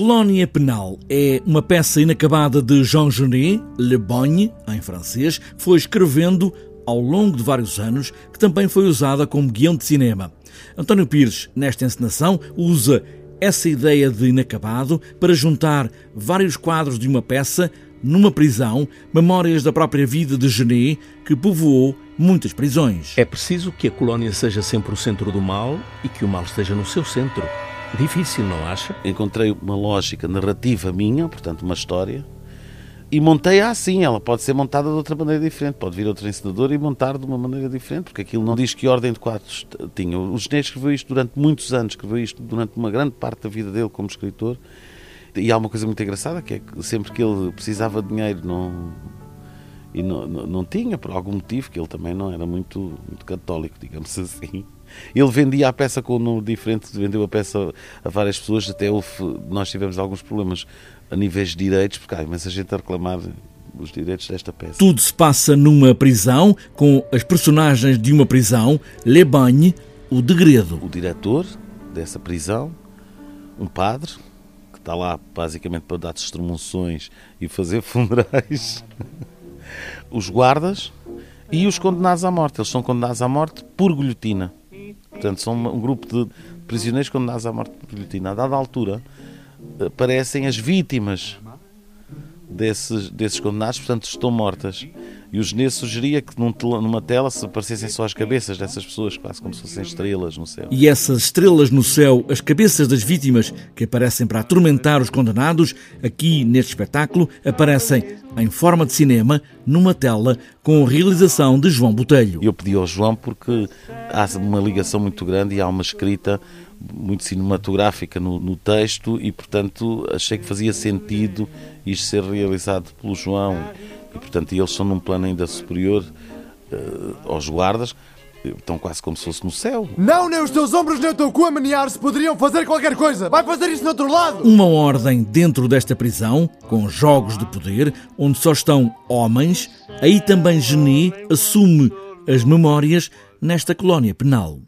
Colónia Penal é uma peça inacabada de Jean Genet, Le Bogne, em francês, foi escrevendo ao longo de vários anos, que também foi usada como guião de cinema. António Pires, nesta encenação, usa essa ideia de inacabado para juntar vários quadros de uma peça numa prisão, memórias da própria vida de Genet, que povoou muitas prisões. É preciso que a colónia seja sempre o centro do mal e que o mal esteja no seu centro. Difícil, não acha? Encontrei uma lógica narrativa minha, portanto, uma história, e montei-a assim. Ela pode ser montada de outra maneira diferente. Pode vir outro encenador e montar de uma maneira diferente, porque aquilo não diz que ordem de quadros tinha. O Genet escreveu isto durante muitos anos, escreveu isto durante uma grande parte da vida dele como escritor. E há uma coisa muito engraçada, que é que sempre que ele precisava de dinheiro não, e não, não, não, tinha, por algum motivo, que ele também não era muito, muito católico, digamos assim. Ele vendia a peça com um número diferente, vendeu a peça a várias pessoas, até houve, nós tivemos alguns problemas a níveis de direitos, porque há imensa gente a reclamar os direitos desta peça. Tudo se passa numa prisão, com as personagens de uma prisão, Le Bagne, o degredo. O diretor dessa prisão, um padre, que está lá basicamente para dar extremunções e fazer funerais, os guardas e os condenados à morte. Eles são condenados à morte por guilhotina. Portanto, são um grupo de prisioneiros condenados à morte por guilhotina. A dada altura, aparecem as vítimas desses, desses condenados, portanto estão mortas. E o Genê sugeria que num, numa tela se aparecessem só as cabeças dessas pessoas, quase como se fossem estrelas no céu. E essas estrelas no céu, as cabeças das vítimas que aparecem para atormentar os condenados, aqui neste espetáculo, aparecem em forma de cinema, numa tela, com realização de João Botelho. Eu pedi ao João porque há uma ligação muito grande e há uma escrita muito cinematográfica no, no, texto e, portanto, achei que fazia sentido isto ser realizado pelo João. E, portanto, eles são num plano ainda superior uh, aos guardas, estão quase como se fosse no céu. Não, nem os teus ombros nem o teu cu a menear-se poderiam fazer qualquer coisa. Vai fazer isso no outro lado. Uma ordem dentro desta prisão, com jogos de poder, onde só estão homens. Aí também Genet assume as memórias nesta colónia penal.